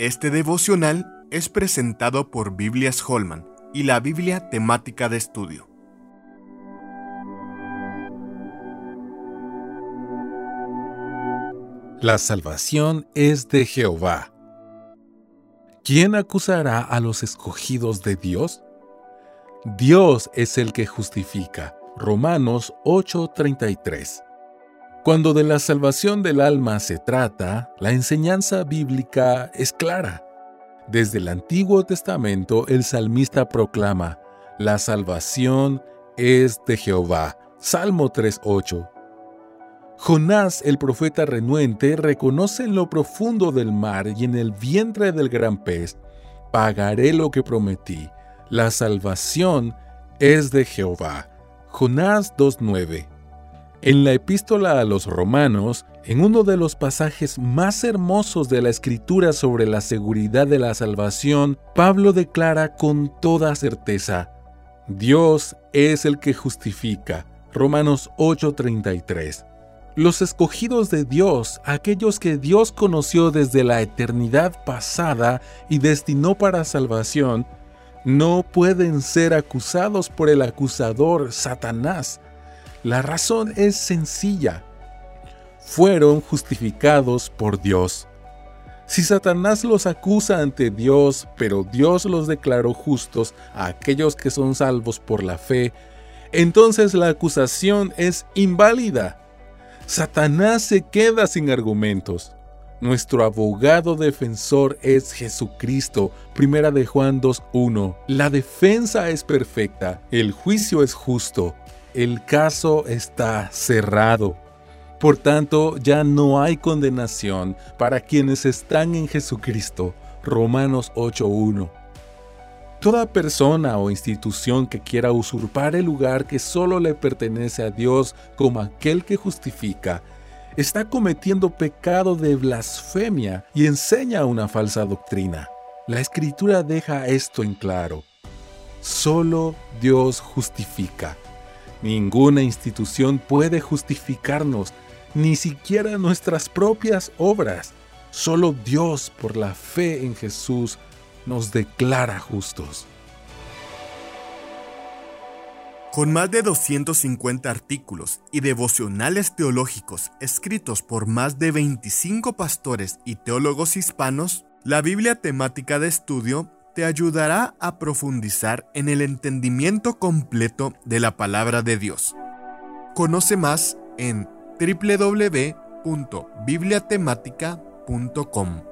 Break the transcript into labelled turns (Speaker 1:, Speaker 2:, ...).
Speaker 1: Este devocional es presentado por Biblias Holman y la Biblia temática de estudio.
Speaker 2: La salvación es de Jehová. ¿Quién acusará a los escogidos de Dios? Dios es el que justifica. Romanos 8:33. Cuando de la salvación del alma se trata, la enseñanza bíblica es clara. Desde el Antiguo Testamento el salmista proclama, la salvación es de Jehová. Salmo 3:8. Jonás, el profeta renuente, reconoce en lo profundo del mar y en el vientre del gran pez, pagaré lo que prometí. La salvación es de Jehová. Jonás 2.9. En la epístola a los romanos, en uno de los pasajes más hermosos de la escritura sobre la seguridad de la salvación, Pablo declara con toda certeza, Dios es el que justifica. Romanos 8:33. Los escogidos de Dios, aquellos que Dios conoció desde la eternidad pasada y destinó para salvación, no pueden ser acusados por el acusador Satanás. La razón es sencilla. Fueron justificados por Dios. Si Satanás los acusa ante Dios, pero Dios los declaró justos a aquellos que son salvos por la fe, entonces la acusación es inválida Satanás se queda sin argumentos. Nuestro abogado defensor es Jesucristo. Primera de Juan 2.1. La defensa es perfecta, el juicio es justo, el caso está cerrado. Por tanto, ya no hay condenación para quienes están en Jesucristo. Romanos 8.1. Toda persona o institución que quiera usurpar el lugar que solo le pertenece a Dios como aquel que justifica, está cometiendo pecado de blasfemia y enseña una falsa doctrina. La escritura deja esto en claro. Solo Dios justifica. Ninguna institución puede justificarnos, ni siquiera nuestras propias obras. Solo Dios, por la fe en Jesús, nos declara justos.
Speaker 1: Con más de 250 artículos y devocionales teológicos escritos por más de 25 pastores y teólogos hispanos, la Biblia temática de estudio te ayudará a profundizar en el entendimiento completo de la palabra de Dios. Conoce más en www.bibliatemática.com.